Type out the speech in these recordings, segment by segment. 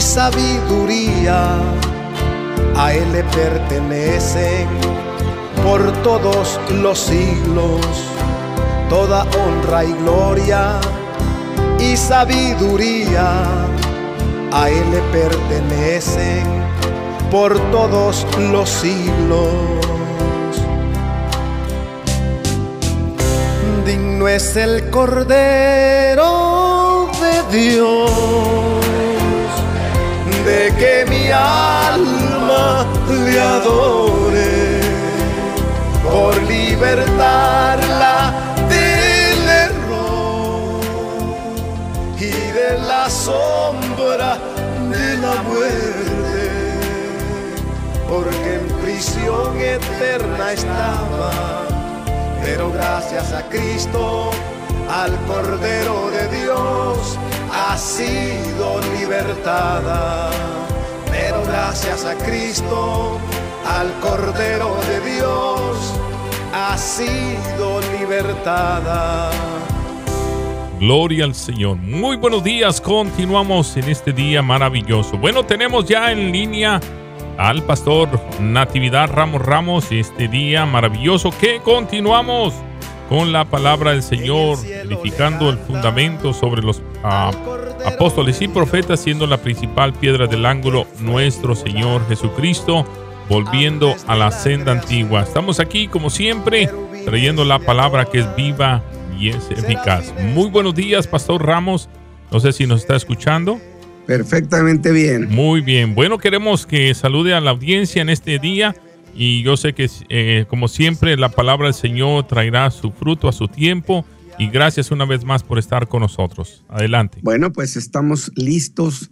y sabiduría. A Él le pertenecen por todos los siglos, toda honra y gloria y sabiduría. A Él le pertenecen por todos los siglos. Digno es el Cordero de Dios mi alma le adore por libertarla del error y de la sombra de la muerte, porque en prisión eterna estaba, pero gracias a Cristo, al Cordero de Dios, ha sido libertada. Gracias a Cristo, al Cordero de Dios, ha sido libertada. Gloria al Señor. Muy buenos días. Continuamos en este día maravilloso. Bueno, tenemos ya en línea al pastor Natividad Ramos Ramos este día maravilloso que continuamos con la palabra del Señor, edificando el fundamento sobre los ah, apóstoles y profetas, siendo la principal piedra del ángulo nuestro Señor Jesucristo, volviendo a la senda antigua. Estamos aquí, como siempre, trayendo la palabra que es viva y es eficaz. Muy buenos días, Pastor Ramos. No sé si nos está escuchando. Perfectamente bien. Muy bien. Bueno, queremos que salude a la audiencia en este día y yo sé que, eh, como siempre, la palabra del Señor traerá su fruto a su tiempo. Y gracias una vez más por estar con nosotros. Adelante. Bueno, pues estamos listos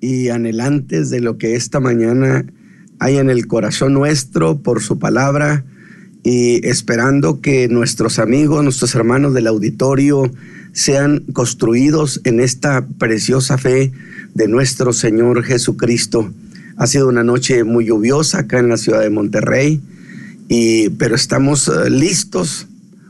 y anhelantes de lo que esta mañana hay en el corazón nuestro por su palabra y esperando que nuestros amigos, nuestros hermanos del auditorio sean construidos en esta preciosa fe de nuestro Señor Jesucristo. Ha sido una noche muy lluviosa acá en la ciudad de Monterrey, y, pero estamos eh, listos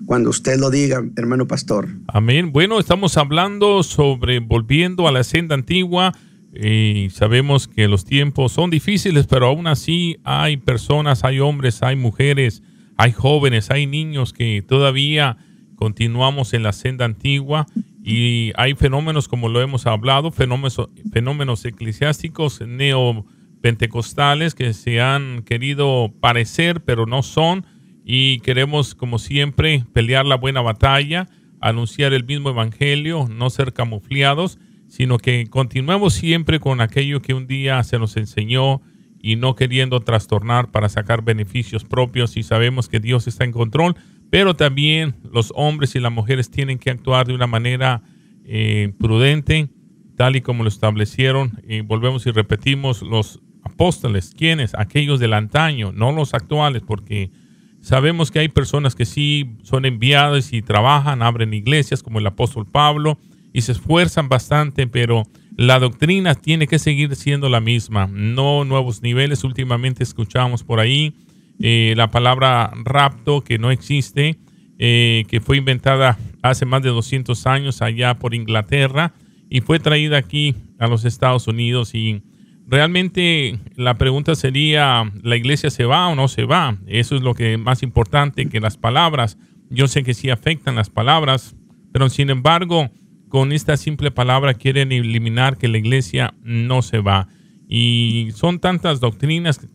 cuando usted lo diga, hermano pastor. Amén. Bueno, estamos hablando sobre volviendo a la senda antigua. Y sabemos que los tiempos son difíciles, pero aún así hay personas, hay hombres, hay mujeres, hay jóvenes, hay niños que todavía continuamos en la senda antigua y hay fenómenos como lo hemos hablado, fenómenos, fenómenos eclesiásticos neo pentecostales que se han querido parecer, pero no son. Y queremos, como siempre, pelear la buena batalla, anunciar el mismo evangelio, no ser camuflados, sino que continuemos siempre con aquello que un día se nos enseñó y no queriendo trastornar para sacar beneficios propios y sabemos que Dios está en control, pero también los hombres y las mujeres tienen que actuar de una manera eh, prudente, tal y como lo establecieron. Y volvemos y repetimos los apóstoles, ¿quiénes? Aquellos del antaño, no los actuales, porque sabemos que hay personas que sí son enviadas y trabajan, abren iglesias como el apóstol Pablo y se esfuerzan bastante, pero la doctrina tiene que seguir siendo la misma, no nuevos niveles. Últimamente escuchamos por ahí eh, la palabra rapto que no existe, eh, que fue inventada hace más de 200 años allá por Inglaterra y fue traída aquí a los Estados Unidos y Realmente la pregunta sería, ¿la iglesia se va o no se va? Eso es lo que es más importante que las palabras. Yo sé que sí afectan las palabras, pero sin embargo, con esta simple palabra quieren eliminar que la iglesia no se va. Y son tantas doctrinas,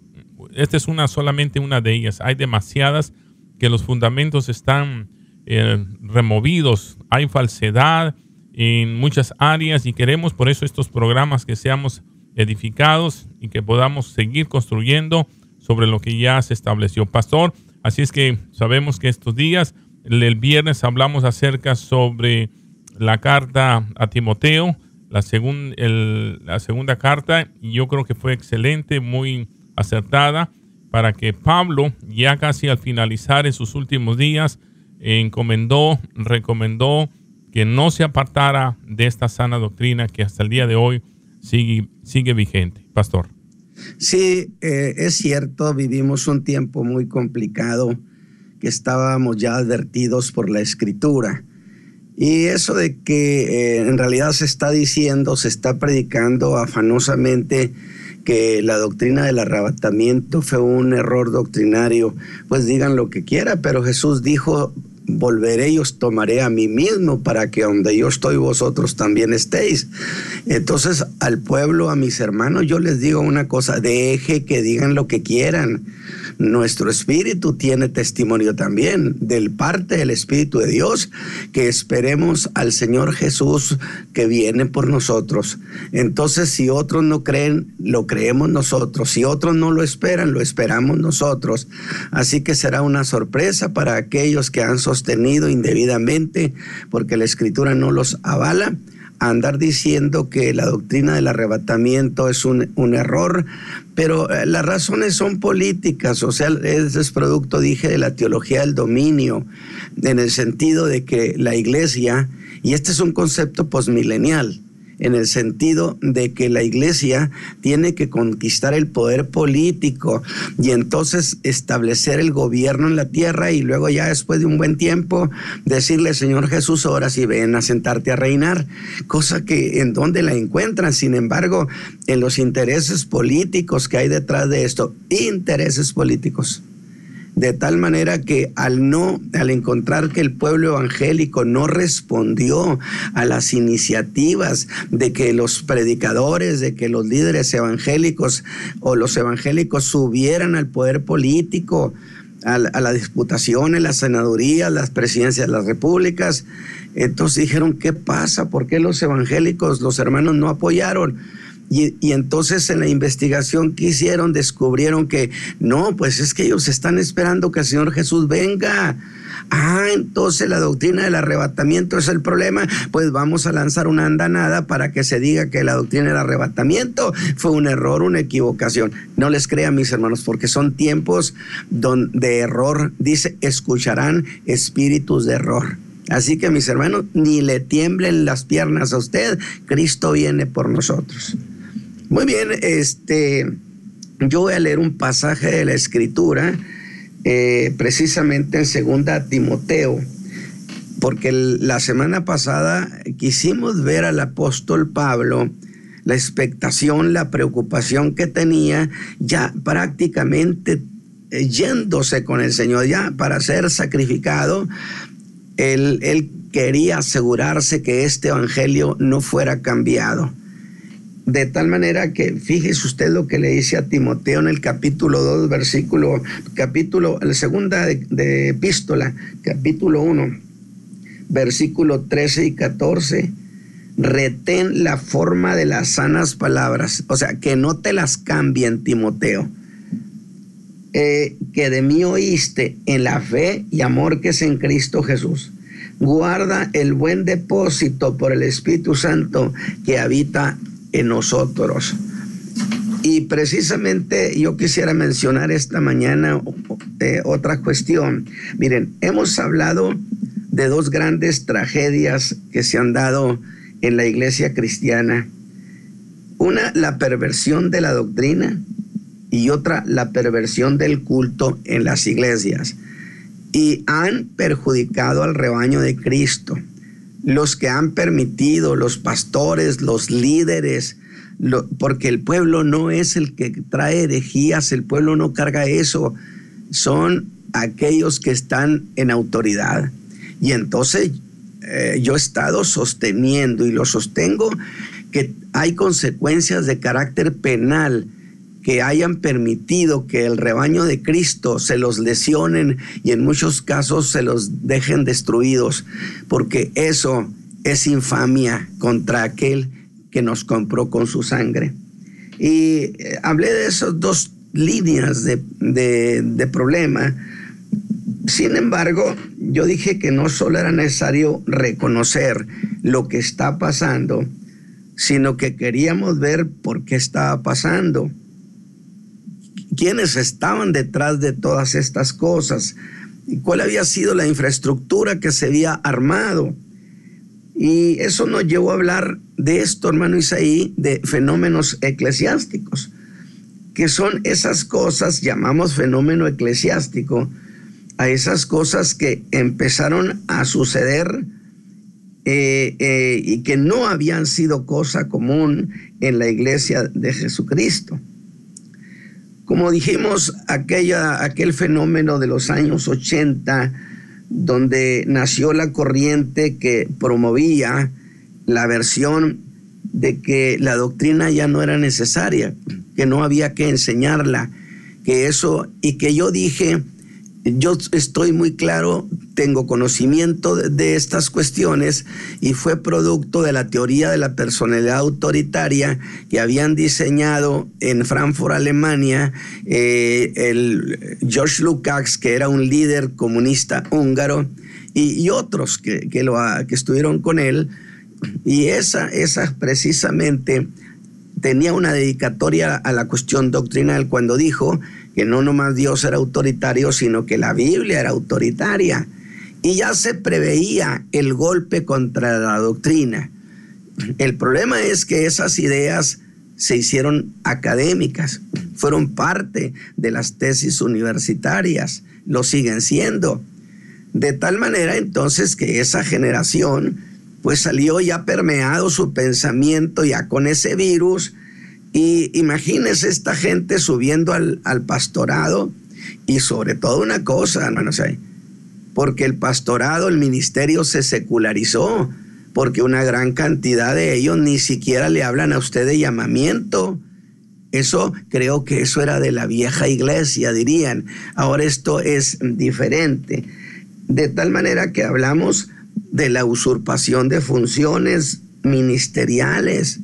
esta es una solamente una de ellas. Hay demasiadas que los fundamentos están eh, removidos, hay falsedad en muchas áreas y queremos por eso estos programas que seamos edificados y que podamos seguir construyendo sobre lo que ya se estableció. Pastor, así es que sabemos que estos días, el viernes hablamos acerca sobre la carta a Timoteo, la, la segunda carta, y yo creo que fue excelente, muy acertada, para que Pablo, ya casi al finalizar en sus últimos días, encomendó, recomendó que no se apartara de esta sana doctrina que hasta el día de hoy sigue, vigente. Pastor. Sí, eh, es cierto, vivimos un tiempo muy complicado que estábamos ya advertidos por la escritura. Y eso de que eh, en realidad se está diciendo, se está predicando afanosamente que la doctrina del arrebatamiento fue un error doctrinario, pues digan lo que quiera, pero Jesús dijo volveré y os tomaré a mí mismo para que donde yo estoy vosotros también estéis. Entonces al pueblo, a mis hermanos, yo les digo una cosa, deje que digan lo que quieran. Nuestro espíritu tiene testimonio también del parte del Espíritu de Dios, que esperemos al Señor Jesús que viene por nosotros. Entonces si otros no creen, lo creemos nosotros. Si otros no lo esperan, lo esperamos nosotros. Así que será una sorpresa para aquellos que han sostenido indebidamente, porque la escritura no los avala andar diciendo que la doctrina del arrebatamiento es un, un error, pero eh, las razones son políticas, o sea, es producto, dije, de la teología del dominio, en el sentido de que la iglesia, y este es un concepto posmilenial, en el sentido de que la iglesia tiene que conquistar el poder político y entonces establecer el gobierno en la tierra y luego ya después de un buen tiempo decirle, Señor Jesús, ahora sí ven a sentarte a reinar, cosa que en donde la encuentran, sin embargo, en los intereses políticos que hay detrás de esto, intereses políticos de tal manera que al no, al encontrar que el pueblo evangélico no respondió a las iniciativas de que los predicadores, de que los líderes evangélicos o los evangélicos subieran al poder político, a, la disputación en las senadurías, las presidencias de las repúblicas, entonces dijeron, ¿qué pasa? ¿Por qué los evangélicos, los hermanos no apoyaron? Y, entonces en la investigación que hicieron descubrieron que no, pues es que ellos están esperando que el Señor Jesús venga. Ah, entonces la doctrina del arrebatamiento es el problema. Pues vamos a lanzar una andanada para que se diga que la doctrina del arrebatamiento fue un error, una equivocación. No les crean, mis hermanos, porque son tiempos de error. Dice, escucharán espíritus de error. Así que, mis hermanos, ni le tiemblen las piernas a usted. Cristo viene por nosotros. Muy bien, este, yo voy a leer un pasaje de la escritura, eh, precisamente en segunda Timoteo, porque la semana pasada quisimos ver al apóstol Pablo, la expectación, la preocupación que tenía, ya prácticamente eh, yéndose con el Señor, ya para ser sacrificado, él, él quería asegurarse que este evangelio no fuera cambiado. De tal manera que fíjese usted lo que le dice a Timoteo en el capítulo 2, versículo, capítulo, la segunda de, epístola, capítulo 1, versículo 13 y 14. Retén la forma de las sanas palabras, o sea, que no te las cambien, Timoteo. Eh, que de mí oíste en la fe y amor que es en Cristo Jesús. Guarda el buen depósito por el Espíritu Santo que habita en nosotros. Y precisamente yo quisiera mencionar esta mañana eh, otra cuestión. Miren, hemos hablado de dos grandes tragedias que se han dado en la iglesia cristiana. Una, la perversión de la doctrina y otra, la perversión del culto en las iglesias. Y han perjudicado al rebaño de Cristo los que han permitido, los pastores, los líderes, porque el pueblo no es el que trae herejías, el pueblo no carga eso, son aquellos que están en autoridad. Y entonces eh, yo he estado sosteniendo y lo sostengo que hay consecuencias de carácter penal que hayan permitido que el rebaño de Cristo se los lesionen y en muchos casos se los dejen destruidos, porque eso es infamia contra aquel que nos compró con su sangre. Y eh, hablé de esas dos líneas de, de problema. Sin embargo, yo dije que no solo era necesario reconocer lo que está pasando, sino que queríamos ver por qué estaba pasando quiénes estaban detrás de todas estas cosas cuál había sido la infraestructura que se había armado. Y eso nos llevó a hablar de esto, hermano Isaí, de fenómenos eclesiásticos, que son esas cosas, llamamos fenómeno eclesiástico, a esas cosas que empezaron a suceder eh, eh, y que no habían sido cosa común en la iglesia de Jesucristo. Como dijimos, aquella, aquel fenómeno de los años 80, donde nació la corriente que promovía la versión de que la doctrina ya no era necesaria, que no había que enseñarla, que eso, y que yo dije, yo estoy muy claro, tengo conocimiento de, estas cuestiones y fue producto de la teoría de la personalidad autoritaria que habían diseñado en Frankfurt, Alemania, eh, el George Lukács, que era un líder comunista húngaro, y, otros que, que, lo, que estuvieron con él. Y esa, esa precisamente tenía una dedicatoria a la cuestión doctrinal cuando dijo que no nomás Dios era autoritario, sino que la Biblia era autoritaria. Y ya se preveía el golpe contra la doctrina. El problema es que esas ideas se hicieron académicas, fueron parte de las tesis universitarias, lo siguen siendo. De tal manera entonces que esa generación pues salió ya permeado su pensamiento ya con ese virus y esta gente subiendo al, pastorado y sobre todo una cosa, hermano, porque el pastorado, el ministerio se secularizó, porque una gran cantidad de ellos ni siquiera le hablan a usted de llamamiento. Eso creo que eso era de la vieja iglesia, dirían. Ahora esto es diferente. De tal manera que hablamos de la usurpación de funciones ministeriales,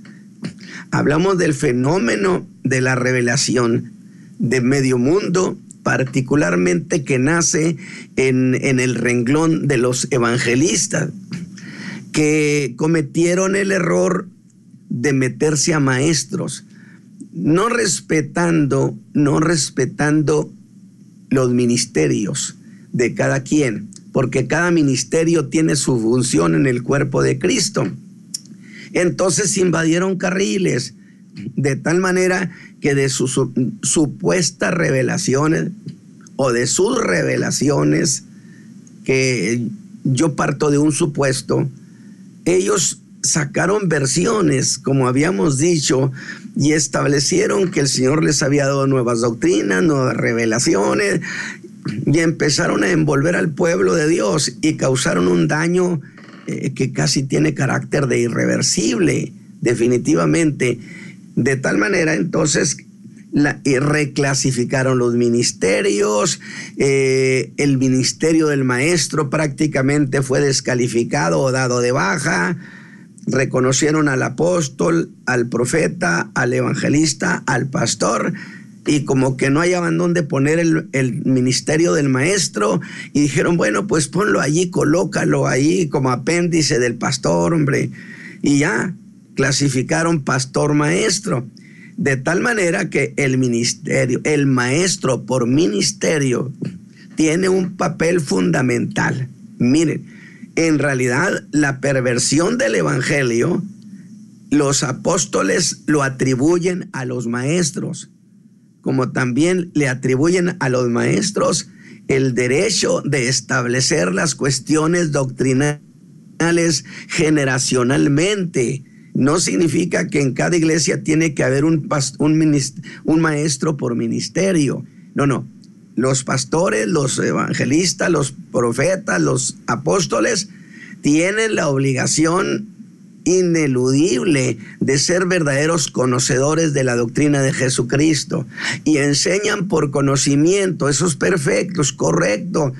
hablamos del fenómeno de la revelación de medio mundo, particularmente que nace en, en el renglón de los evangelistas, que cometieron el error de meterse a maestros, no respetando, no respetando los ministerios de cada quien, porque cada ministerio tiene su función en el cuerpo de Cristo. Entonces invadieron carriles, de tal manera que de sus supuestas revelaciones o de sus revelaciones, que yo parto de un supuesto, ellos sacaron versiones, como habíamos dicho, y establecieron que el Señor les había dado nuevas doctrinas, nuevas revelaciones, y empezaron a envolver al pueblo de Dios y causaron un daño eh, que casi tiene carácter de irreversible, definitivamente. De tal manera, entonces, la, reclasificaron los ministerios, eh, el ministerio del maestro prácticamente fue descalificado o dado de baja, reconocieron al apóstol, al profeta, al evangelista, al pastor, y como que no hallaban dónde poner el, el, ministerio del maestro y dijeron, bueno, pues ponlo allí, colócalo ahí como apéndice del pastor, hombre. Y ya clasificaron pastor maestro. De tal manera que el ministerio, el maestro por ministerio, tiene un papel fundamental. Miren, en realidad la perversión del evangelio, los apóstoles lo atribuyen a los maestros como también le atribuyen a los maestros el derecho de establecer las cuestiones doctrinales generacionalmente. No significa que en cada iglesia tiene que haber un, un, maestro por ministerio. No, no. Los pastores, los evangelistas, los profetas, los apóstoles tienen la obligación ineludible de ser verdaderos conocedores de la doctrina de Jesucristo y enseñan por conocimiento, eso es perfecto, es correcto,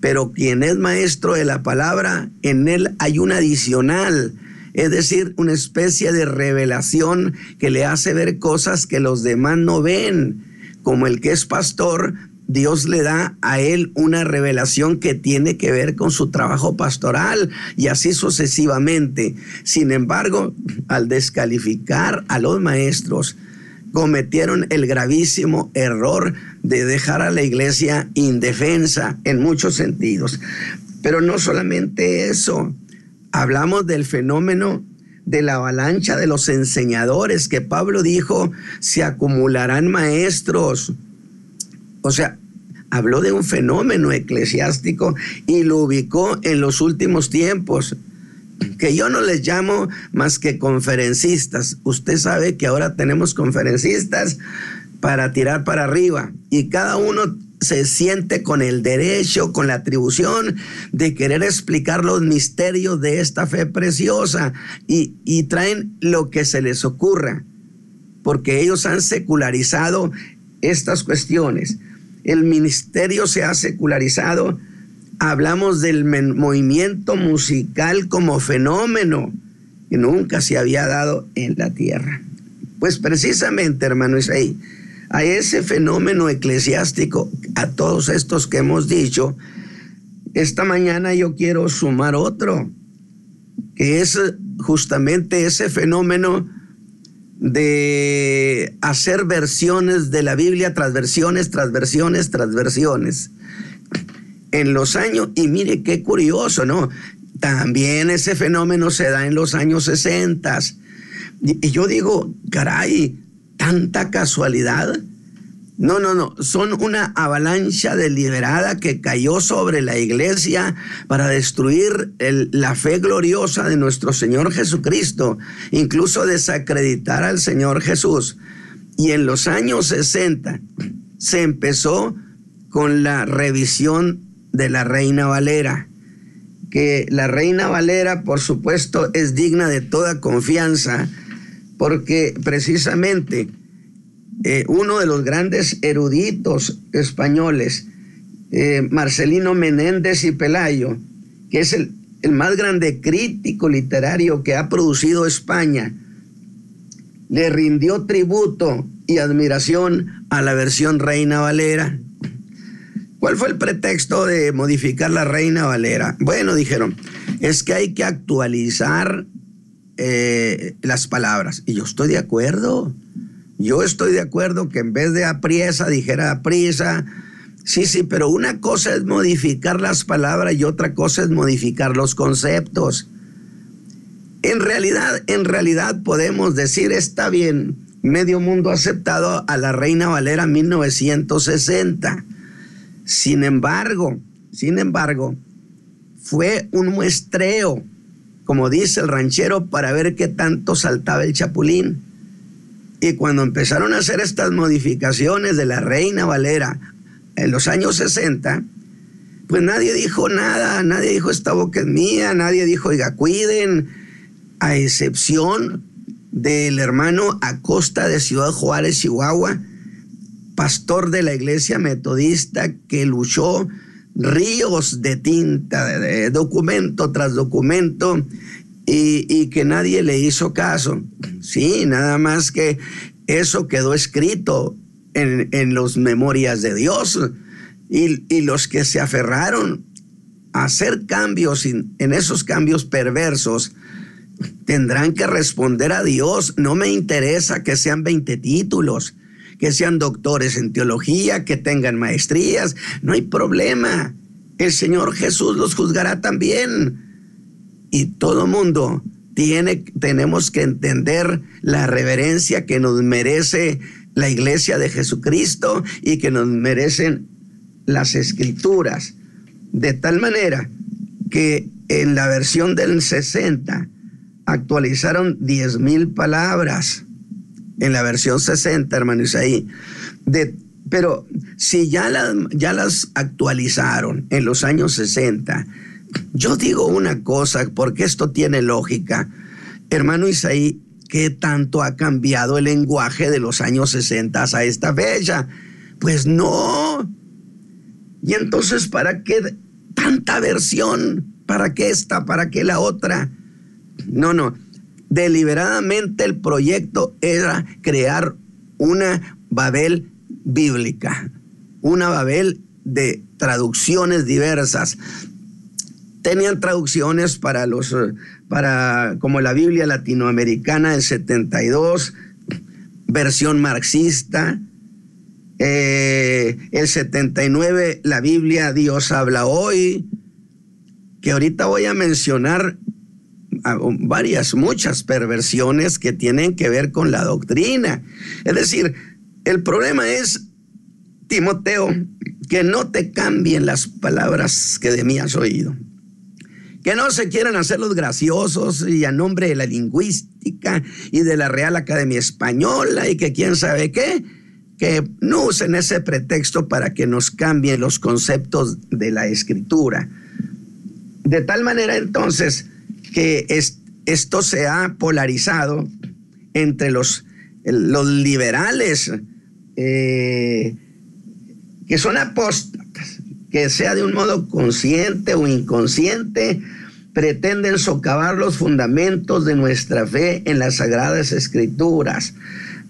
pero quien es maestro de la palabra, en él hay un adicional, es decir, una especie de revelación que le hace ver cosas que los demás no ven, como el que es pastor Dios le da a él una revelación que tiene que ver con su trabajo pastoral y así sucesivamente. Sin embargo, al descalificar a los maestros, cometieron el gravísimo error de dejar a la iglesia indefensa en muchos sentidos. Pero no solamente eso, hablamos del fenómeno de la avalancha de los enseñadores que Pablo dijo, se acumularán maestros. O sea, habló de un fenómeno eclesiástico y lo ubicó en los últimos tiempos. que yo no les llamo más que conferencistas. Usted sabe que ahora tenemos conferencistas para tirar para arriba y cada uno se siente con el derecho, con la atribución de querer explicar los misterios de esta fe preciosa y, traen lo que se les ocurra, porque ellos han secularizado estas cuestiones. El ministerio se ha secularizado. Hablamos del movimiento musical como fenómeno que nunca se había dado en la tierra. Pues precisamente, hermano Isaí, a ese fenómeno eclesiástico, a todos estos que hemos dicho, esta mañana yo quiero sumar otro, que es justamente ese fenómeno de hacer versiones de la Biblia, transversiones, transversiones, transversiones. En los años, y mire qué curioso, ¿no? También ese fenómeno se da en los años 60. Y yo digo, caray, tanta casualidad. No, no, no, son una avalancha deliberada que cayó sobre la iglesia para destruir la fe gloriosa de nuestro Señor Jesucristo, incluso desacreditar al Señor Jesús. Y en los años 60 se empezó con la revisión de la Reina Valera, que la Reina Valera, por supuesto, es digna de toda confianza porque precisamente eh, uno de los grandes eruditos españoles, eh, Marcelino Menéndez y Pelayo, que es el, el más grande crítico literario que ha producido España, le rindió tributo y admiración a la versión Reina Valera. ¿Cuál fue el pretexto de modificar la Reina Valera? Bueno, dijeron, es que hay que actualizar eh, las palabras. Y yo estoy de acuerdo. Yo estoy de acuerdo que en vez de apriesa dijera aprisa. Sí, sí, pero una cosa es modificar las palabras y otra cosa es modificar los conceptos. En realidad, en realidad podemos decir, está bien, medio mundo aceptado a la Reina Valera 1960. Sin embargo, sin embargo, fue un muestreo como dice el ranchero, para ver qué tanto saltaba el chapulín. Y cuando empezaron a hacer estas modificaciones de la Reina Valera en los años 60, pues nadie dijo nada, nadie dijo esta boca es mía, nadie dijo, oiga, cuiden, a excepción del hermano Acosta de Ciudad Juárez, Chihuahua, pastor de la iglesia metodista que luchó ríos de tinta, de documento tras documento, y, que nadie le hizo caso. Sí, nada más que eso quedó escrito en, en los memorias de Dios. Y, y, los que se aferraron a hacer cambios en esos cambios perversos, tendrán que responder a Dios. No me interesa que sean 20 títulos que sean doctores en teología, que tengan maestrías, no hay problema. El Señor Jesús los juzgará también. Y todo mundo tiene, tenemos que entender la reverencia que nos merece la iglesia de Jesucristo y que nos merecen las escrituras. De tal manera que en la versión del 60 actualizaron 10 mil palabras en la versión 60, hermano Isaí. De, pero si ya, ya las actualizaron en los años 60, yo digo una cosa, porque esto tiene lógica. Hermano Isaí, ¿qué tanto ha cambiado el lenguaje de los años 60 a esta fecha? Pues no. Y entonces, ¿para qué tanta versión? ¿Para qué esta? ¿Para qué la otra? No, no deliberadamente el proyecto era crear una Babel bíblica, una Babel de traducciones diversas. Tenían traducciones para los, para, como la Biblia latinoamericana del 72, versión marxista, eh, el 79, la Biblia Dios habla hoy, que ahorita voy a mencionar varias, muchas perversiones que tienen que ver con la doctrina. Es decir, el problema es, Timoteo, que no te cambien las palabras que de mí has oído. que no se quieran hacer los graciosos y a nombre de la lingüística y de la Real Academia Española y que quién sabe qué, que no usen ese pretexto para que nos cambien los conceptos de la escritura. De tal manera entonces que esto se ha polarizado entre los, los liberales eh, que son apóstatas, que sea de un modo consciente o inconsciente, pretenden socavar los fundamentos de nuestra fe en las sagradas escrituras,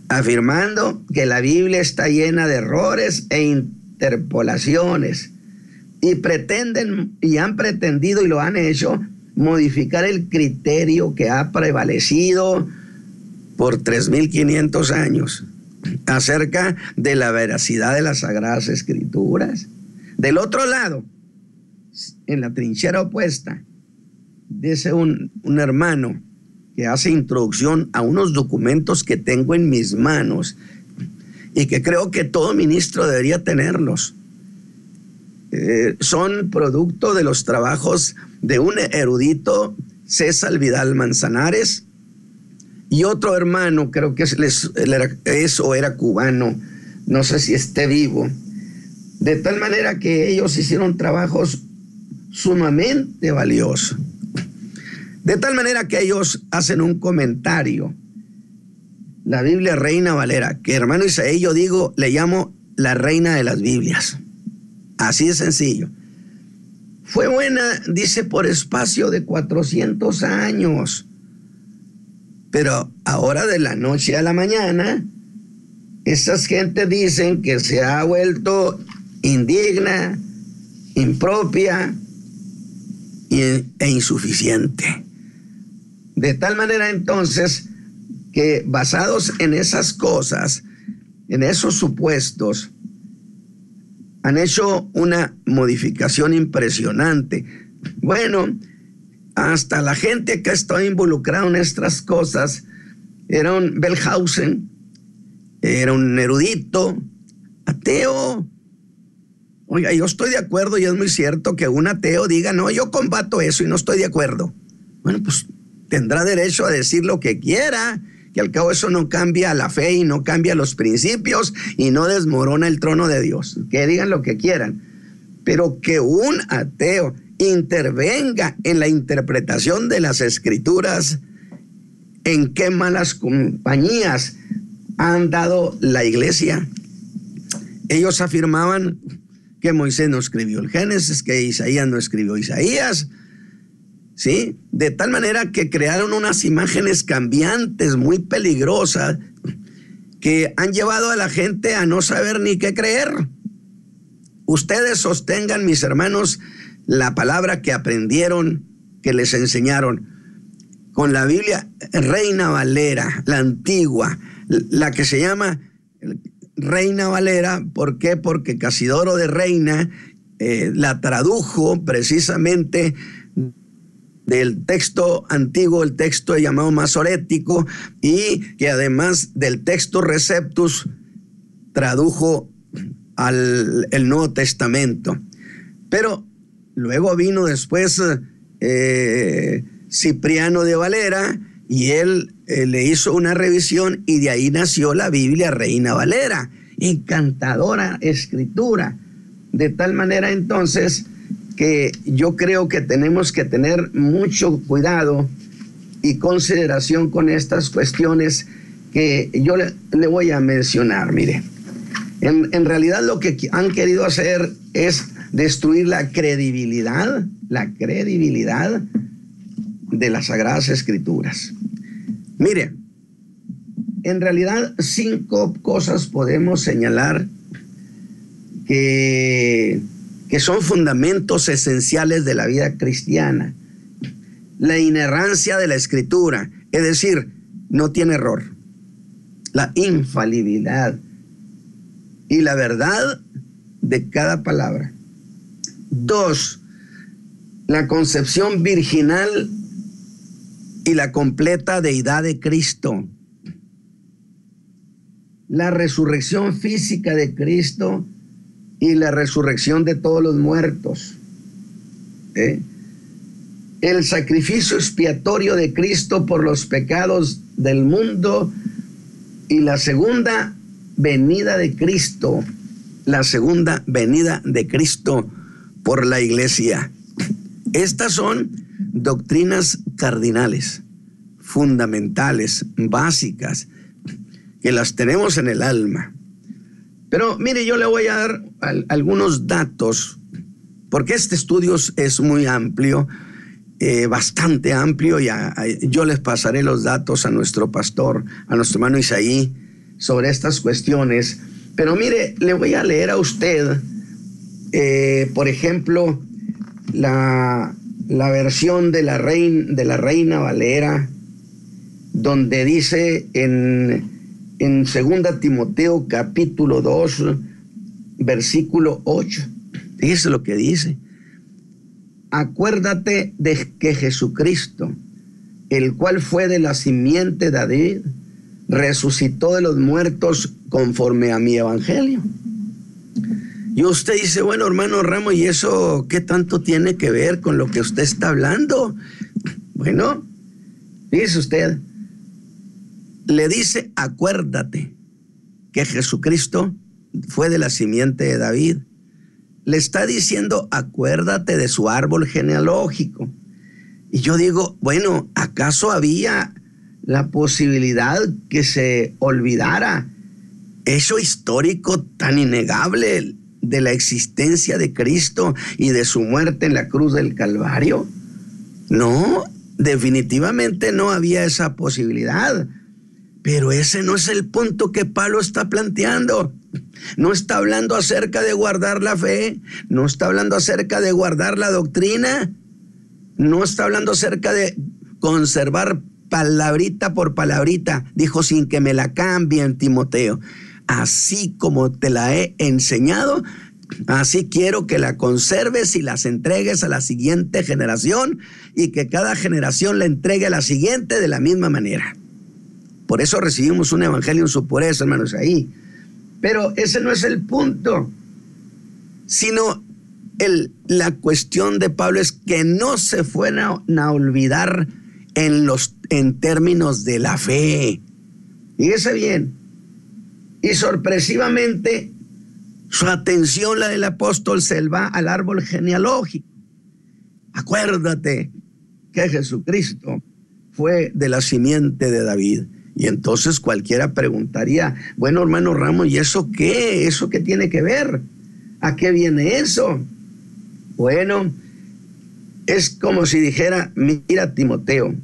afirmando que la Biblia está llena de errores e interpolaciones y pretenden y han pretendido y lo han hecho modificar el criterio que ha prevalecido por 3.500 años acerca de la veracidad de las sagradas escrituras. Del otro lado, en la trinchera opuesta, dice un, un hermano que hace introducción a unos documentos que tengo en mis manos y que creo que todo ministro debería tenerlos. Eh, son producto de los trabajos de un erudito, César Vidal Manzanares, y otro hermano, creo que es, era cubano, no sé si esté vivo. De tal manera que ellos hicieron trabajos sumamente valiosos. De tal manera que ellos hacen un comentario. La Biblia Reina Valera, que hermano Isaí yo digo, le llamo la reina de las Biblias. Así de sencillo. Fue buena, dice, por espacio de 400 años. Pero ahora de la noche a la mañana, esas gentes dicen que se ha vuelto indigna, impropia e insuficiente. De tal manera entonces que basados en esas cosas, en esos supuestos, han hecho una modificación impresionante. Bueno, hasta la gente que estado involucrada en estas cosas, era un Bellhausen, era un erudito, ateo. Oiga, yo estoy de acuerdo y es muy cierto que un ateo diga, no, yo combato eso y no estoy de acuerdo. Bueno, pues tendrá derecho a decir lo que quiera, que al cabo eso no cambia la fe y no cambia los principios y no desmorona el trono de Dios. Que digan lo que quieran. Pero que un ateo intervenga en la interpretación de las escrituras, en qué malas compañías han dado la iglesia. Ellos afirmaban que Moisés no escribió el Génesis, que Isaías no escribió Isaías, ¿sí? De tal manera que crearon unas imágenes cambiantes, muy peligrosas, que han llevado a la gente a no saber ni qué creer. Ustedes sostengan, mis hermanos, la palabra que aprendieron, que les enseñaron. Con la Biblia Reina Valera, la antigua, la que se llama Reina Valera, ¿por qué? Porque Casidoro de Reina eh, la tradujo precisamente del texto antiguo, el texto llamado masorético, y que además del texto Receptus tradujo al Nuevo Testamento. Pero Luego vino después eh, Cipriano de Valera y él eh, le hizo una revisión y de ahí nació la Biblia Reina Valera. Encantadora escritura. De tal manera entonces que yo creo que tenemos que tener mucho cuidado y consideración con estas cuestiones que yo le, voy a mencionar. Mire, en, realidad lo que han querido hacer es destruir la credibilidad, la credibilidad de las Sagradas Escrituras. Mire, en realidad cinco cosas podemos señalar que, que son fundamentos esenciales de la vida cristiana. La inerrancia de la escritura, es decir, no tiene error. La infalibilidad y la verdad de cada palabra. Dos, la concepción virginal y la completa deidad de Cristo. La resurrección física de Cristo y la resurrección de todos los muertos. ¿eh? el sacrificio expiatorio de Cristo por los pecados del mundo y la segunda venida de Cristo, la segunda venida de Cristo por la iglesia. Estas son doctrinas cardinales, fundamentales, básicas, que las tenemos en el alma. Pero mire, yo le voy a dar algunos datos, porque este estudio es muy amplio, eh, bastante amplio, y yo les pasaré los datos a nuestro pastor, a nuestro hermano Isaí, sobre estas cuestiones. Pero mire, le voy a leer a usted, eh, por ejemplo, la, la versión de la, reina, de la Reina Valera, donde dice en en 2 Timoteo capítulo 2, versículo 8. Fíjese lo que dice. Acuérdate de que Jesucristo, el cual fue de la simiente de David, resucitó de los muertos conforme a mi evangelio. Y usted dice, bueno, hermano Ramos, ¿y eso qué tanto tiene que ver con lo que usted está hablando? Bueno, dice usted, le dice, acuérdate que Jesucristo fue de la simiente de David. Le está diciendo, acuérdate de su árbol genealógico. Y yo digo, bueno, ¿acaso había la posibilidad que se olvidara eso histórico tan innegable de la existencia de Cristo y de su muerte en la cruz del Calvario? No, definitivamente no había esa posibilidad. Pero ese no es el punto que Pablo está planteando. No está hablando acerca de guardar la fe, no está hablando acerca de guardar la doctrina, no está hablando acerca de conservar palabrita por palabrita, dijo sin que me la cambien, Timoteo. Así como te la he enseñado, así quiero que la conserves y las entregues a la siguiente generación y que cada generación la entregue a la siguiente de la misma manera. Por eso recibimos un evangelio en su pureza, hermanos, ahí. Pero ese no es el punto, sino el, la cuestión de Pablo es que no se fueran a olvidar en, los, en términos de la fe. Fíjese bien. Y sorpresivamente, su atención, la del apóstol, se va al árbol genealógico. Acuérdate que Jesucristo fue de la simiente de David. Y entonces cualquiera preguntaría, bueno hermano Ramos, ¿y eso qué? ¿Eso qué tiene que ver? ¿A qué viene eso? Bueno, es como si dijera, mira Timoteo,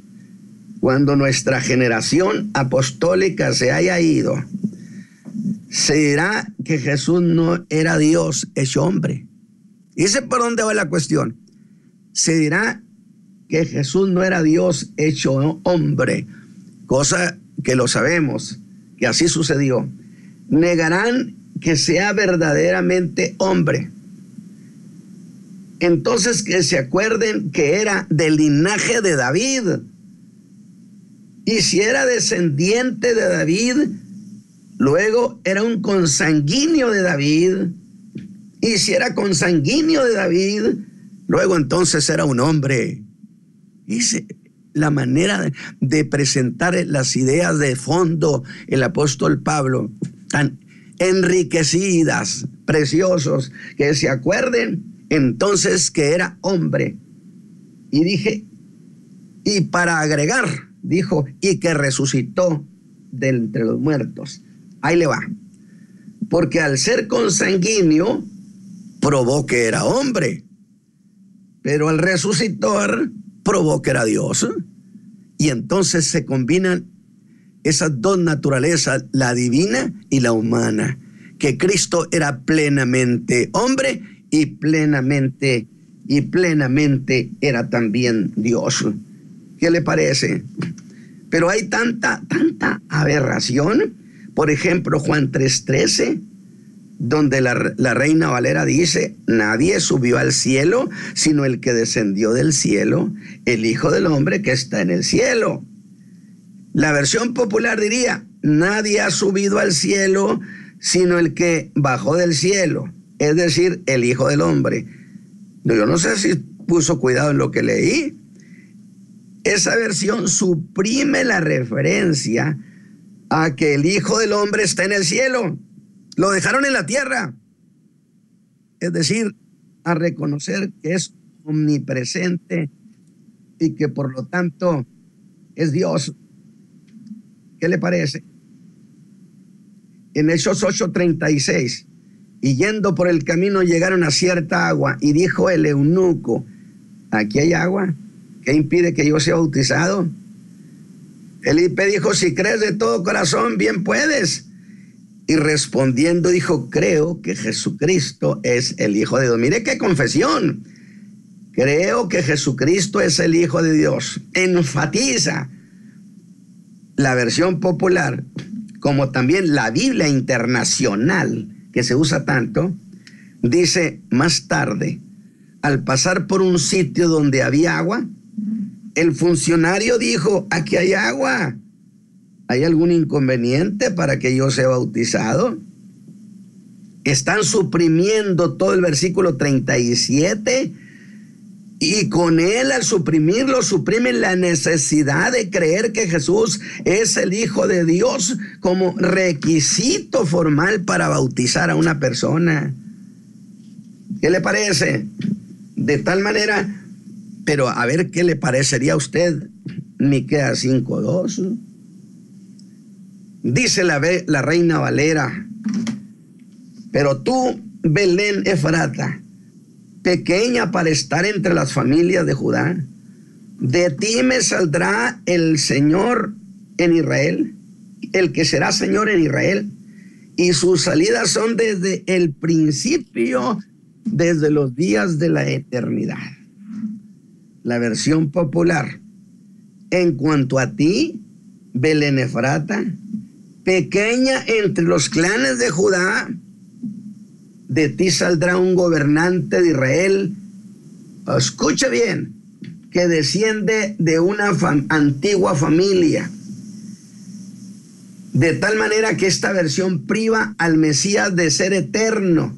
cuando nuestra generación apostólica se haya ido, se dirá que Jesús no era Dios hecho hombre. ¿Y ese por dónde va la cuestión? Se dirá que Jesús no era Dios hecho hombre, cosa que lo sabemos, que así sucedió, negarán que sea verdaderamente hombre. Entonces que se acuerden que era del linaje de David. Y si era descendiente de David, luego era un consanguíneo de David. Y si era consanguíneo de David, luego entonces era un hombre. Y se, la manera de presentar las ideas de fondo el apóstol Pablo, tan enriquecidas, preciosos, que se acuerden entonces que era hombre. Y dije, y para agregar, dijo, y que resucitó de entre los muertos. Ahí le va. Porque al ser consanguíneo, probó que era hombre. Pero al resucitar, probó que era Dios. Y entonces se combinan esas dos naturalezas, la divina y la humana, que Cristo era plenamente hombre y plenamente y plenamente era también Dios. ¿Qué le parece? Pero hay tanta, tanta aberración. Por ejemplo, Juan 3:13 donde la, reina Valera dice, nadie subió al cielo, sino el que descendió del cielo, el Hijo del Hombre que está en el cielo. La versión popular diría, nadie ha subido al cielo, sino el que bajó del cielo, es decir, el Hijo del Hombre. Yo no sé si puso cuidado en lo que leí. esa versión suprime la referencia a que el Hijo del Hombre está en el cielo. Lo dejaron en la tierra. Es decir, a reconocer que es omnipresente y que por lo tanto es Dios. ¿Qué le parece? En Hechos 8:36, y yendo por el camino llegaron a cierta agua y dijo el eunuco, aquí hay agua, ¿qué impide que yo sea bautizado? Felipe dijo, si crees de todo corazón, bien puedes. Y respondiendo dijo, creo que Jesucristo es el Hijo de Dios. Mire qué confesión. Creo que Jesucristo es el Hijo de Dios. Enfatiza la versión popular, como también la Biblia internacional, que se usa tanto, dice más tarde, al pasar por un sitio donde había agua, el funcionario dijo, aquí hay agua. ¿Hay algún inconveniente para que yo sea bautizado? Están suprimiendo todo el versículo 37 y con él al suprimirlo suprimen la necesidad de creer que Jesús es el Hijo de Dios como requisito formal para bautizar a una persona. ¿Qué le parece? De tal manera pero a ver qué le parecería a usted Miqueas 5.2. Dice la, reina Valera, pero tú, Belén Efrata, pequeña para estar entre las familias de Judá, de ti me saldrá el Señor en Israel, el que será Señor en Israel, y sus salidas son desde el principio, desde los días de la eternidad. La versión popular. En cuanto a ti, Belén Efrata, pequeña entre los clanes de Judá, de ti saldrá un gobernante de Israel. Escuche bien, que desciende de una antigua familia. De tal manera que esta versión priva al Mesías de ser eterno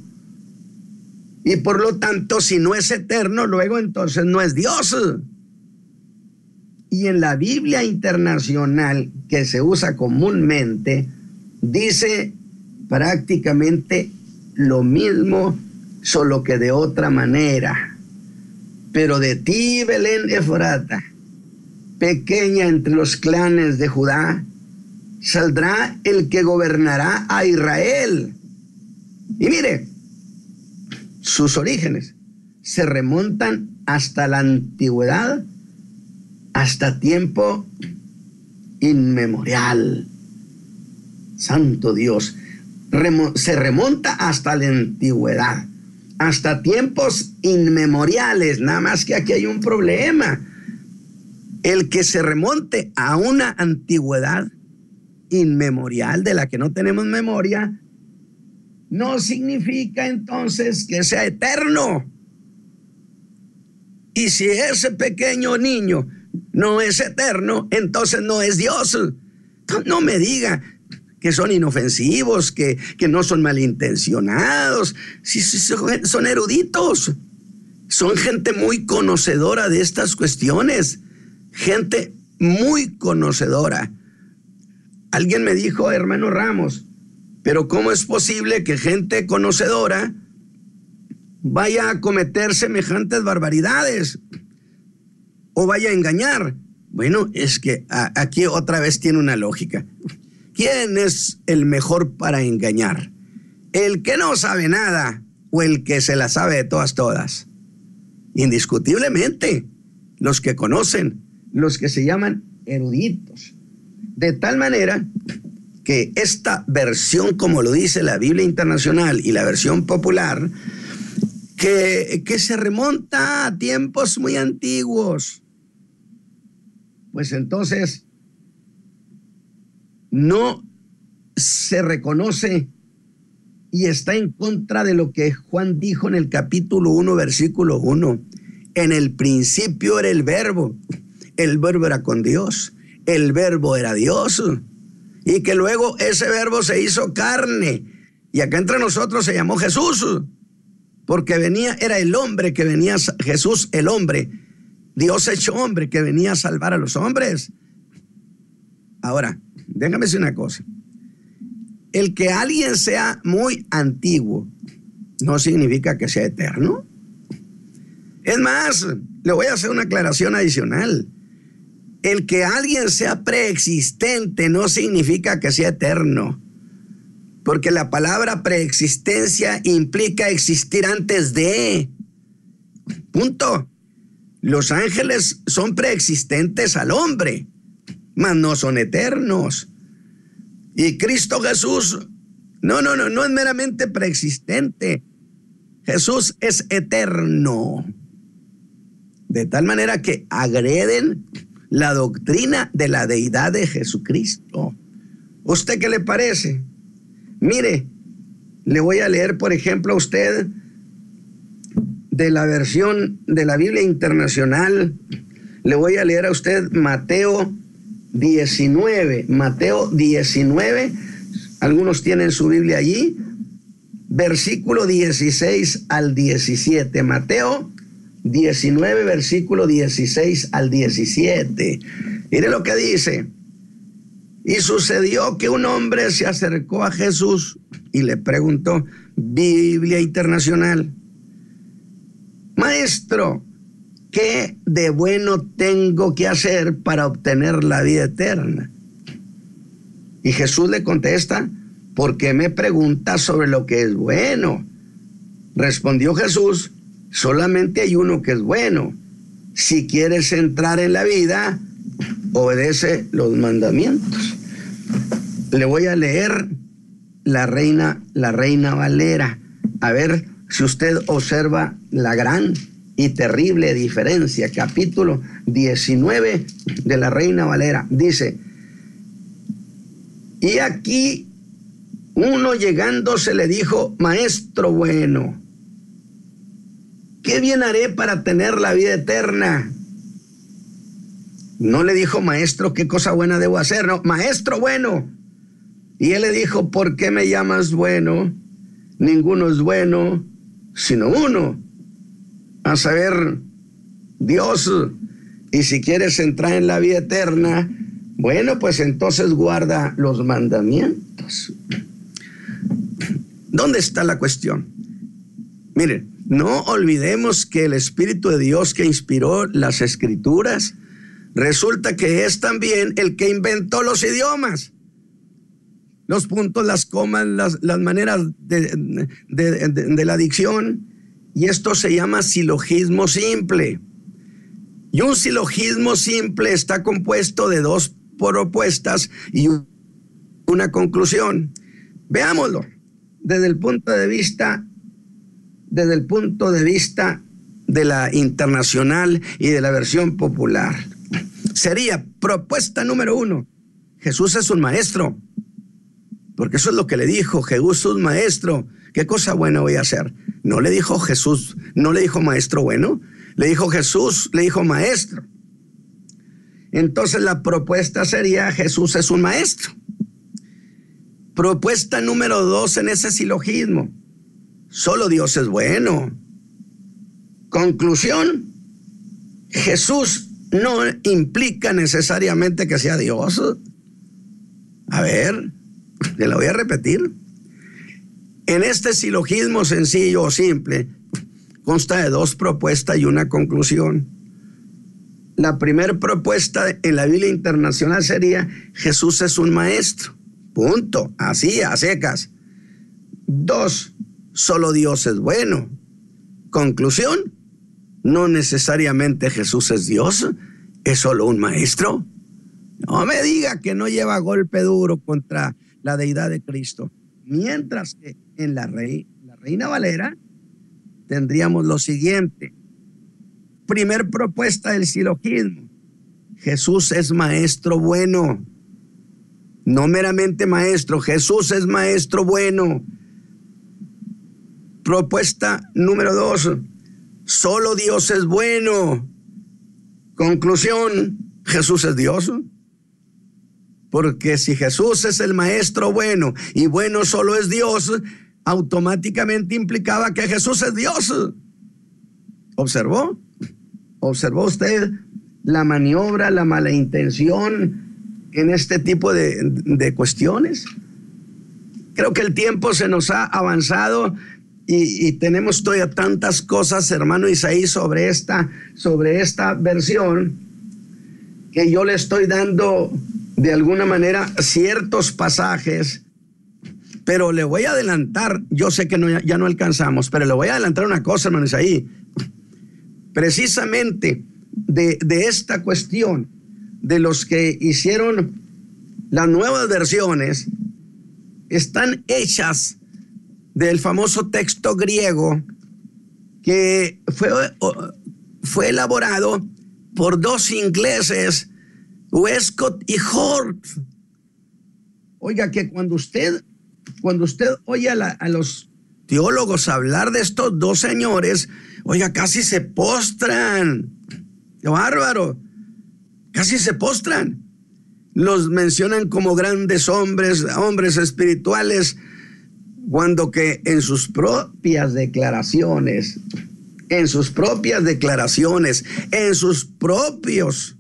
y por lo tanto, si no es eterno, luego entonces no es Dios. Y en la Biblia internacional que se usa comúnmente, dice prácticamente lo mismo, solo que de otra manera. Pero de ti, Belén Efrata, pequeña entre los clanes de Judá, saldrá el que gobernará a Israel. Y mire, sus orígenes se remontan hasta la antigüedad, hasta tiempo inmemorial. Santo Dios, se remonta hasta la antigüedad, hasta tiempos inmemoriales, nada más que aquí hay un problema. El que se remonte a una antigüedad inmemorial de la que no tenemos memoria, no significa entonces que sea eterno. Y si ese pequeño niño no es eterno, entonces no es Dios. No me diga que son inofensivos, que, que no son malintencionados, si, son eruditos, son gente muy conocedora de estas cuestiones, gente muy conocedora. Alguien me dijo, hermano Ramos, pero ¿cómo es posible que gente conocedora vaya a cometer semejantes barbaridades o vaya a engañar? Bueno, es que aquí otra vez tiene una lógica. ¿Quién es el mejor para engañar? ¿El que no sabe nada o el que se la sabe de todas, todas? Indiscutiblemente, los que conocen, los que se llaman eruditos. De tal manera que esta versión, como lo dice la Biblia Internacional y la versión popular, que, que se remonta a tiempos muy antiguos, pues entonces no se reconoce y está en contra de lo que Juan dijo en el capítulo 1, versículo 1. En el principio era el verbo, el verbo era con Dios, el verbo era Dios. Y que luego ese verbo se hizo carne. Y acá entre nosotros se llamó Jesús, porque venía, era el hombre que venía, Jesús el hombre, Dios hecho hombre que venía a salvar a los hombres. Ahora, déjame decir una cosa. El que alguien sea muy antiguo no significa que sea eterno. Es más, le voy a hacer una aclaración adicional. El que alguien sea preexistente no significa que sea eterno. Porque la palabra preexistencia implica existir antes de. Punto. Los ángeles son preexistentes al hombre, mas no son eternos. Y Cristo Jesús, no, no, no, no es meramente preexistente. Jesús es eterno. De tal manera que agreden la doctrina de la deidad de Jesucristo. ¿Usted qué le parece? Mire, le voy a leer, por ejemplo, a usted de la versión de la Biblia Internacional, le voy a leer a usted Mateo 19, Mateo 19, algunos tienen su Biblia allí, versículo 16 al 17, Mateo 19, versículo 16 al 17. Mire lo que dice. Y sucedió que un hombre se acercó a Jesús y le preguntó, Biblia Internacional, Maestro, ¿qué de bueno tengo que hacer para obtener la vida eterna? Y Jesús le contesta, ¿por qué me preguntas sobre lo que es bueno? Respondió Jesús, solamente hay uno que es bueno. Si quieres entrar en la vida, obedece los mandamientos. Le voy a leer la reina, la reina Valera. A ver si usted observa la gran y terrible diferencia, capítulo 19 de la Reina Valera, dice, y aquí uno llegando se le dijo, maestro bueno, ¿qué bien haré para tener la vida eterna? No le dijo, maestro, ¿qué cosa buena debo hacer? No, maestro bueno. Y él le dijo, ¿por qué me llamas bueno? Ninguno es bueno, sino uno, a saber, Dios. Y si quieres entrar en la vida eterna, bueno, pues entonces guarda los mandamientos. ¿Dónde está la cuestión? Miren, no olvidemos que el Espíritu de Dios que inspiró las escrituras, resulta que es también el que inventó los idiomas los puntos, las comas, las, maneras de, de, la dicción. Y esto se llama silogismo simple. Y un silogismo simple está compuesto de dos propuestas y una conclusión. Veámoslo desde el punto de vista, desde el punto de vista de la internacional y de la versión popular. Sería propuesta número uno. Jesús es un maestro porque eso es lo que le dijo Jesús, maestro, ¿qué cosa buena voy a hacer? No le dijo Jesús, no le dijo maestro bueno, le dijo Jesús, le dijo maestro. Entonces la propuesta sería Jesús es un maestro. Propuesta número dos en ese silogismo. Solo Dios es bueno. Conclusión. Jesús no implica necesariamente que sea Dios. A ver, te la voy a repetir. En este silogismo sencillo o simple consta de dos propuestas y una conclusión. La primera propuesta en la Biblia internacional sería Jesús es un maestro. Punto. Así, a secas. Dos, solo Dios es bueno. Conclusión, no necesariamente Jesús es Dios, es solo un maestro. No me diga que no lleva golpe duro contra la deidad de Cristo. Mientras que en la, Reina Valera tendríamos lo siguiente. Primer propuesta del silogismo. Jesús es maestro bueno. No meramente maestro, Jesús es maestro bueno. Propuesta número dos. Solo Dios es bueno. Conclusión, Jesús es Dios. Porque si Jesús es el maestro bueno y bueno solo es Dios, automáticamente implicaba que Jesús es Dios. ¿Observó? ¿Observó usted la maniobra, la mala intención en este tipo de, de cuestiones? Creo que el tiempo se nos ha avanzado y, tenemos todavía tantas cosas, hermano Isaí, sobre esta, sobre esta versión, que yo le estoy dando de alguna manera ciertos pasajes, pero le voy a adelantar, yo sé que ya no alcanzamos, pero le voy a adelantar una cosa, hermano Isaí, precisamente de, de esta cuestión, de los que hicieron las nuevas versiones, están hechas del famoso texto griego que fue, fue elaborado por dos ingleses, Westcott y Hort. Oiga, que cuando usted, cuando usted oye a, a los teólogos hablar de estos dos señores, oiga, casi se postran. ¡Qué bárbaro! Casi se postran. Los mencionan como grandes hombres, hombres espirituales, cuando que en sus propias declaraciones, en sus propias declaraciones, en sus propios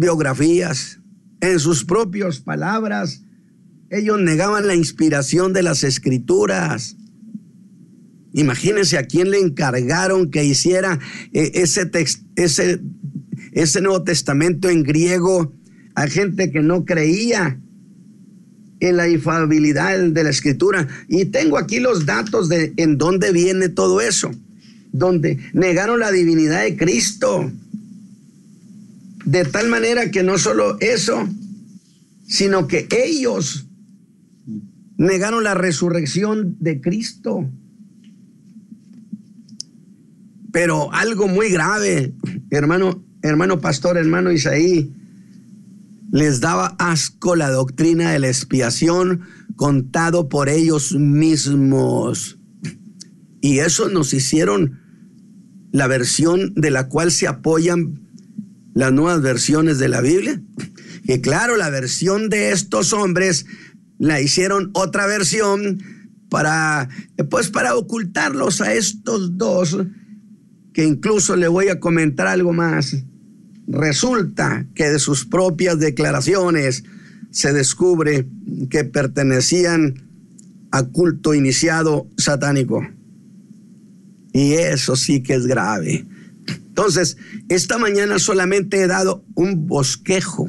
biografías, en sus propias palabras, ellos negaban la inspiración de las escrituras. Imagínense a quién le encargaron que hiciera eh, ese, ese, ese Nuevo Testamento en griego a gente que no creía en la infalibilidad de la escritura. Y tengo aquí los datos de en dónde viene todo eso. Donde negaron la divinidad de Cristo. De tal manera que no solo eso, sino que ellos negaron la resurrección de Cristo. Pero algo muy grave, hermano, hermano pastor, hermano Isaí, les daba asco la doctrina de la expiación contado por ellos mismos. Y eso nos hicieron la versión de la cual se apoyan las nuevas versiones de la Biblia. Que claro, la versión de estos hombres la hicieron otra versión para, pues para ocultarlos a estos dos, que incluso le voy a comentar algo más Resulta que de sus propias declaraciones se descubre que pertenecían a culto iniciado satánico. Y eso sí que es grave. Entonces, esta mañana solamente he dado un bosquejo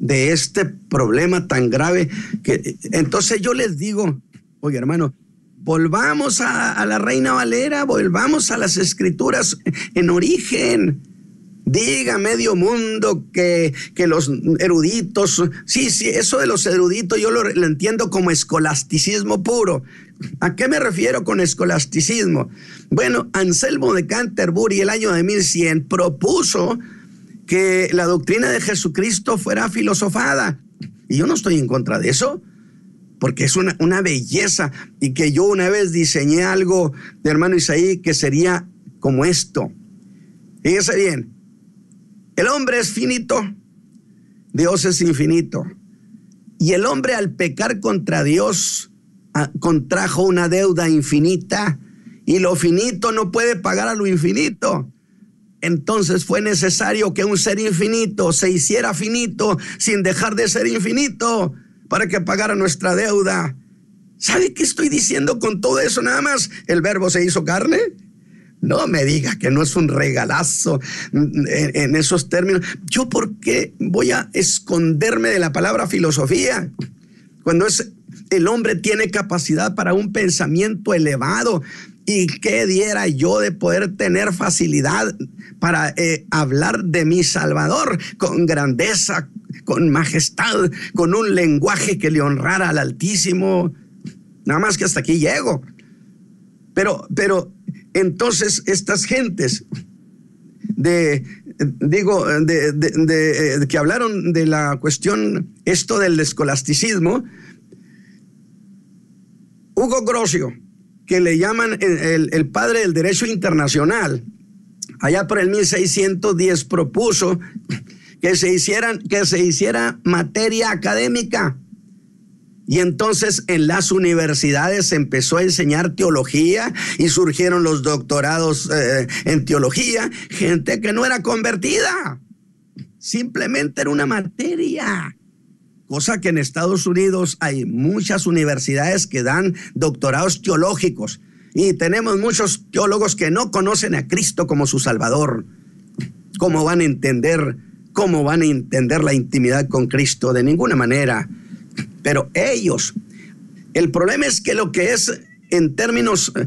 de este problema tan grave que entonces yo les digo, oye hermano, volvamos a, a la Reina Valera, volvamos a las escrituras en origen Diga medio mundo que, que, los eruditos, sí, sí, eso de los eruditos yo lo, entiendo como escolasticismo puro. ¿A qué me refiero con escolasticismo? Bueno, Anselmo de Canterbury el año de 1100 propuso que la doctrina de Jesucristo fuera filosofada. Y yo no estoy en contra de eso, porque es una, una belleza y que yo una vez diseñé algo de hermano Isaí que sería como esto. Fíjese bien, el hombre es finito, Dios es infinito. Y el hombre al pecar contra Dios ah, contrajo una deuda infinita y lo finito no puede pagar a lo infinito. Entonces fue necesario que un ser infinito se hiciera finito sin dejar de ser infinito para que pagara nuestra deuda. ¿Sabe qué estoy diciendo con todo eso? Nada más el verbo se hizo carne. No me diga que no es un regalazo en, esos términos. ¿Yo por qué voy a esconderme de la palabra filosofía? Cuando es, el hombre tiene capacidad para un pensamiento elevado. ¿Y qué diera yo de poder tener facilidad para eh, hablar de mi Salvador con grandeza, con majestad, con un lenguaje que le honrara al Altísimo? Nada más que hasta aquí llego. Pero, pero entonces, estas gentes de, digo, de, que hablaron de la cuestión, esto del escolasticismo, Hugo Grocio, que le llaman el, el, padre del derecho internacional, allá por el 1610 propuso que se, hicieran, que se hiciera materia académica Y entonces en las universidades empezó a enseñar teología y surgieron los doctorados eh, en teología, gente que no era convertida, simplemente era una materia. Cosa que en Estados Unidos hay muchas universidades que dan doctorados teológicos y tenemos muchos teólogos que no conocen a Cristo como su Salvador. ¿Cómo van a entender? ¿Cómo van a entender la intimidad con Cristo? De ninguna manera. Pero ellos, el problema es que lo que es en términos eh,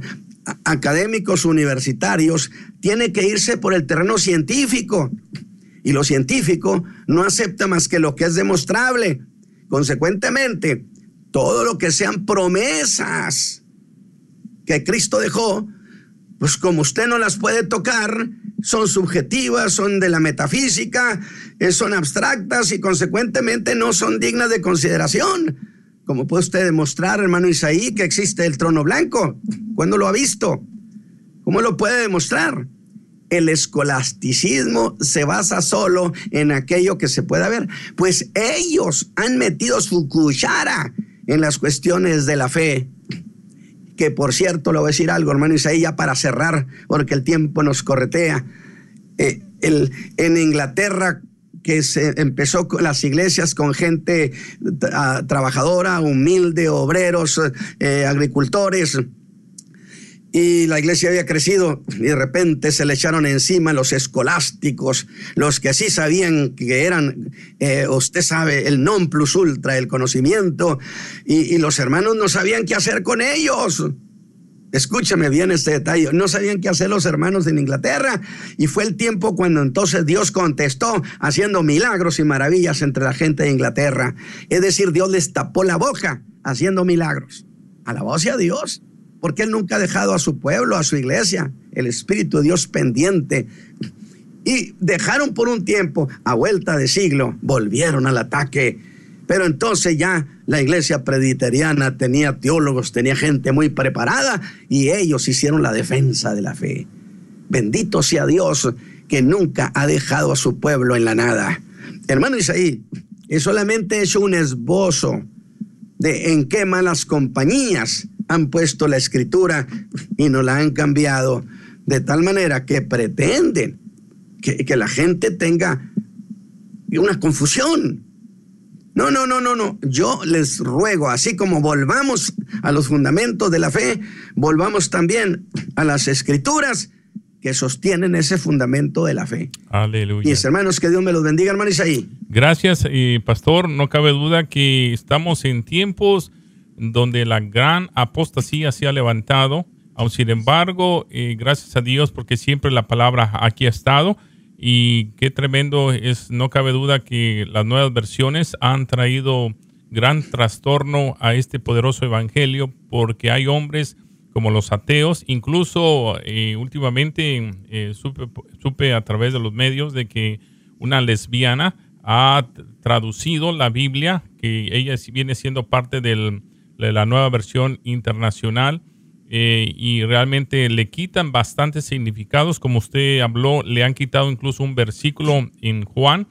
académicos universitarios tiene que irse por el terreno científico. Y lo científico no acepta más que lo que es demostrable. Consecuentemente, todo lo que sean promesas que Cristo dejó, pues como usted no las puede tocar, son subjetivas, son de la metafísica, eh, son abstractas y consecuentemente no son dignas de consideración. Como puede usted demostrar, hermano Isaí, que existe el trono blanco? ¿Cuándo lo ha visto? ¿Cómo lo puede demostrar? El escolasticismo se basa solo en aquello que se pueda ver, pues ellos han metido su cuchara en las cuestiones de la fe. Que por cierto, le voy a decir algo, hermano Isaí, ya para cerrar, porque el tiempo nos corretea. Eh, el, en Inglaterra, que se empezó las iglesias con gente ah, trabajadora, humilde, obreros, eh, agricultores, y la iglesia había crecido y de repente se le echaron encima los escolásticos, los que sí sabían que eran, eh, usted sabe, el non plus ultra, el conocimiento, y, los hermanos no sabían qué hacer con ellos. Escúchame bien este detalle. No sabían qué hacer los hermanos en Inglaterra y fue el tiempo cuando entonces Dios contestó haciendo milagros y maravillas entre la gente de Inglaterra. Es decir, Dios les tapó la boca haciendo milagros. Alabado sea Dios, porque Él nunca ha dejado a su pueblo, a su iglesia, el Espíritu de Dios pendiente. Y dejaron por un tiempo, a vuelta de siglo, volvieron al ataque pero entonces ya la iglesia presbiteriana tenía teólogos, tenía gente muy preparada y ellos hicieron la defensa de la fe. Bendito sea Dios que nunca ha dejado a su pueblo en la nada. Hermano Isaí, es solamente hecho un esbozo de en qué malas compañías han puesto la escritura y no la han cambiado de tal manera que pretenden que, que la gente tenga una confusión no, no, no, no, no. Yo les ruego, así como volvamos a los fundamentos de la fe, volvamos también a las escrituras que sostienen ese fundamento de la fe. Aleluya. Mis hermanos, que Dios me los bendiga, hermano Isaí. Gracias, y pastor. No cabe duda que estamos en tiempos donde la gran apostasía se ha levantado. Aun sin embargo, eh, gracias a Dios, porque siempre la palabra aquí ha estado y qué tremendo es, no cabe duda que las nuevas versiones han traído gran trastorno a este poderoso evangelio porque hay hombres como los ateos, incluso eh, últimamente eh, supe, a través de los medios de que una lesbiana ha traducido la Biblia, que ella viene siendo parte de la nueva versión internacional eh, y realmente le quitan bastantes significados, como usted habló, le han quitado incluso un versículo en Juan,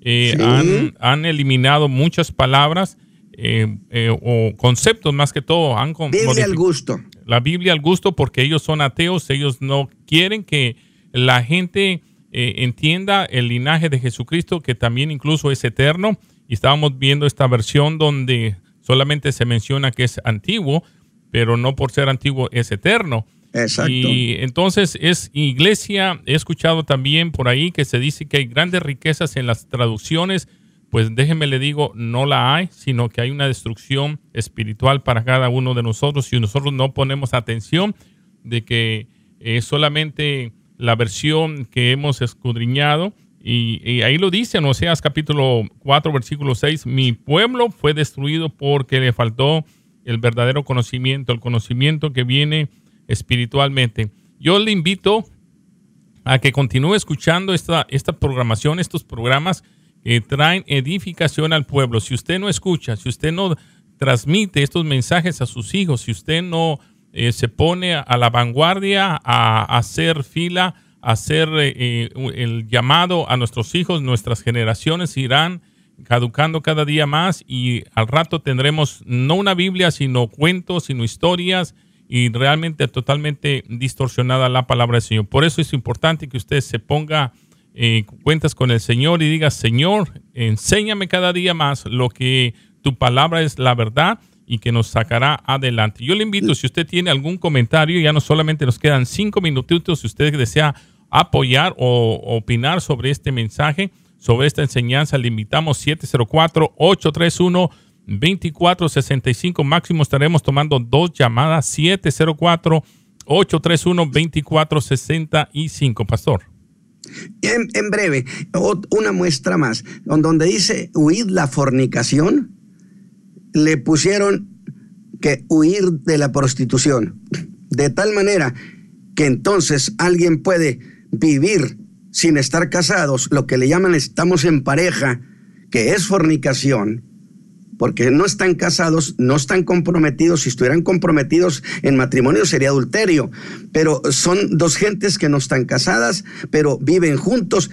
eh, han, eliminado muchas palabras eh, o conceptos más que todo. Han Biblia al gusto. La Biblia al gusto porque ellos son ateos, ellos no quieren que la gente entienda el linaje de Jesucristo, que también incluso es eterno. Y estábamos viendo esta versión donde solamente se menciona que es antiguo, pero no por ser antiguo es eterno. Exacto. Y entonces es iglesia, he escuchado también por ahí que se dice que hay grandes riquezas en las traducciones, pues déjeme le digo, no la hay, sino que hay una destrucción espiritual para cada uno de nosotros si nosotros no ponemos atención de que es solamente la versión que hemos escudriñado. Y, ahí lo dice en Oseas capítulo 4, versículo 6, mi pueblo fue destruido porque le faltó el verdadero conocimiento, el conocimiento que viene espiritualmente. Yo le invito a que continúe escuchando esta, esta programación, estos programas que traen edificación al pueblo. Si usted no escucha, si usted no transmite estos mensajes a sus hijos, si usted no eh, se pone a la vanguardia a, hacer fila, hacer eh, el llamado a nuestros hijos, nuestras generaciones irán caducando cada día más y al rato tendremos no una Biblia, sino cuentos, sino historias y realmente totalmente distorsionada la palabra del Señor. Por eso es importante que usted se ponga eh, cuentas con el Señor y diga, Señor, enséñame cada día más lo que tu palabra es la verdad y que nos sacará adelante. Yo le invito, si usted tiene algún comentario, ya no solamente nos quedan cinco minutitos, si usted desea apoyar o opinar sobre este mensaje, sobre esta enseñanza, le invitamos 704-831-2465. Máximo estaremos tomando dos llamadas, 704-831-2465. Pastor. En, en, breve, una muestra más, donde dice huid la fornicación, le pusieron que huir de la prostitución, de tal manera que entonces alguien puede vivir sin estar casados, lo que le llaman estamos en pareja, que es fornicación, porque no están casados, no están comprometidos. Si estuvieran comprometidos en matrimonio sería adulterio, pero son dos gentes que no están casadas, pero viven juntos.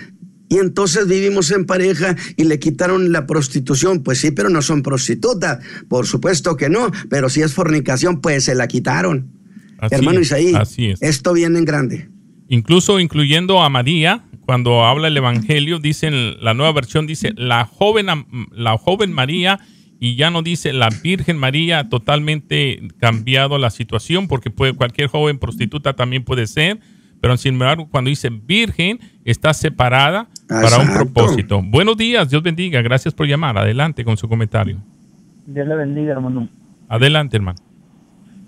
Y entonces vivimos en pareja y le quitaron la prostitución. Pues sí, pero no son prostitutas. Por supuesto que no, pero si es fornicación, pues se la quitaron. Hermano Isaí, esto viene en grande. Incluso incluyendo a María, cuando habla el Evangelio, dicen, la nueva versión dice la joven, la joven María y ya no dice la Virgen María, totalmente cambiado la situación, porque puede, cualquier joven prostituta también puede ser, pero sin embargo, cuando dice Virgen, está separada para un propósito. Buenos días, Dios bendiga, gracias por llamar. Adelante con su comentario. Dios le bendiga, hermano. Adelante, hermano.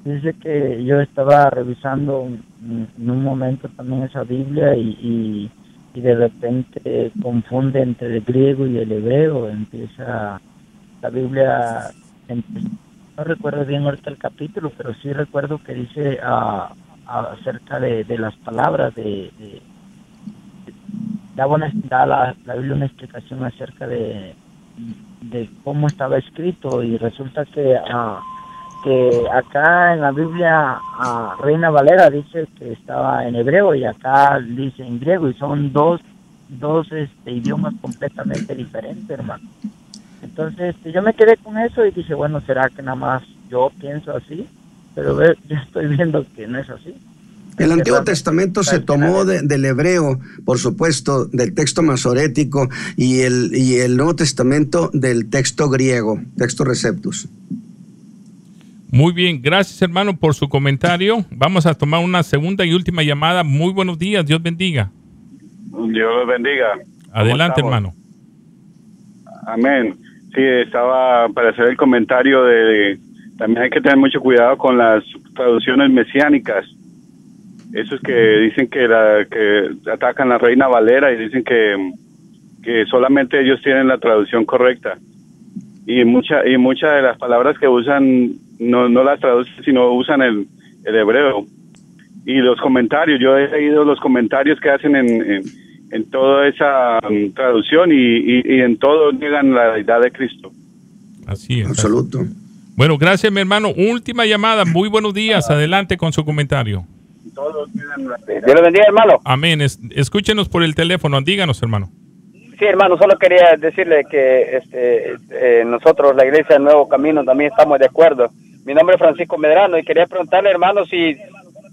Dice que yo estaba revisando en un momento también esa Biblia y, y de repente confunde entre el griego y el hebreo, empieza la Biblia, no recuerdo bien ahorita el capítulo, pero sí recuerdo que dice uh, acerca de, las palabras, de, da, la, la, Biblia una explicación acerca de, de cómo estaba escrito y resulta que, uh, que acá en la Biblia uh, Reina Valera dice que estaba en hebreo y acá dice en griego y son dos, dos este, idiomas completamente diferentes, hermano. Entonces este, yo me quedé con eso y dije, bueno, ¿será que nada más yo pienso así? Pero ya estoy viendo que no es así. El Antiguo Testamento se tomó del hebreo, por supuesto, del texto masorético, y el, y el Nuevo Testamento del texto griego, texto receptus. Muy bien, gracias hermano por su comentario. Vamos a tomar una segunda y última llamada. Muy buenos días, Dios bendiga. Dios los bendiga. Adelante hermano. Amén. Sí, estaba para hacer el comentario de, también hay que tener mucho cuidado con las traducciones mesiánicas. Esos que dicen que la que atacan a la Reina Valera y dicen que, que solamente ellos tienen la traducción correcta. Y mucha y muchas de las palabras que usan no, no las traducen, sino usan el, el hebreo. Y los comentarios, yo he leído los comentarios que hacen en en toda esa um, traducción y, en todo niegan la deidad de Cristo. Así es. Absoluto. Bueno, gracias mi hermano. Última llamada. Muy buenos días. Adelante con su comentario. Dios le bendiga, hermano. Amén. escúchenos por el teléfono. Díganos, hermano. Sí, hermano, solo quería decirle que este, eh, nosotros, la Iglesia del Nuevo Camino, también estamos de acuerdo. Mi nombre es Francisco Medrano y quería preguntarle, hermano, si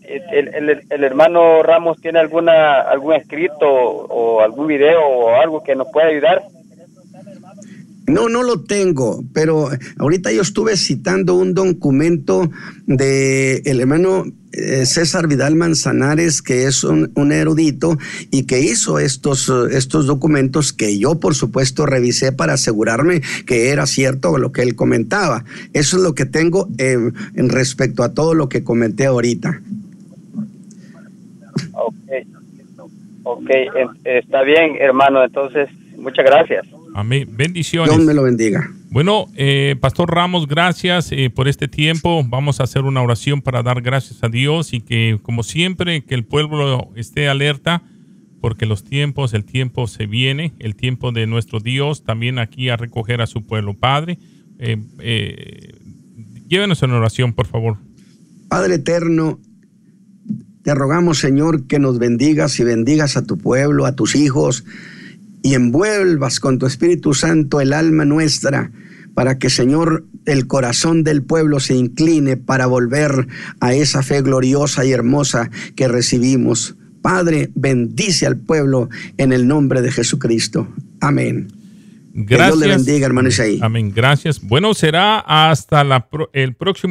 el, hermano Ramos tiene alguna algún escrito o algún video o algo que nos pueda ayudar? No, no lo tengo, pero ahorita yo estuve citando un documento de el hermano César Vidal Manzanares, que es un, erudito y que hizo estos, estos documentos que yo, por supuesto, revisé para asegurarme que era cierto lo que él comentaba. Eso es lo que tengo eh, en respecto a todo lo que comenté ahorita. Ok, está bien, hermano. Entonces, muchas gracias. Amén. Bendiciones. Dios me lo bendiga. Bueno, eh, Pastor Ramos, gracias eh, por este tiempo. Vamos a hacer una oración para dar gracias a Dios y que, como siempre, que el pueblo esté alerta porque los tiempos, el tiempo se viene, el tiempo de nuestro Dios también aquí a recoger a su pueblo. Padre, eh, eh llévenos en oración, por favor. Padre eterno, te rogamos, Señor, que nos bendigas y bendigas a tu pueblo, a tus hijos, y envuelvas con tu Espíritu Santo el alma nuestra para que, Señor, el corazón del pueblo se incline para volver a esa fe gloriosa y hermosa que recibimos. Padre, bendice al pueblo en el nombre de Jesucristo. Amén. Gracias. Dios le bendiga, hermano Isaí. Amén. Gracias. Bueno, será hasta la, el próximo.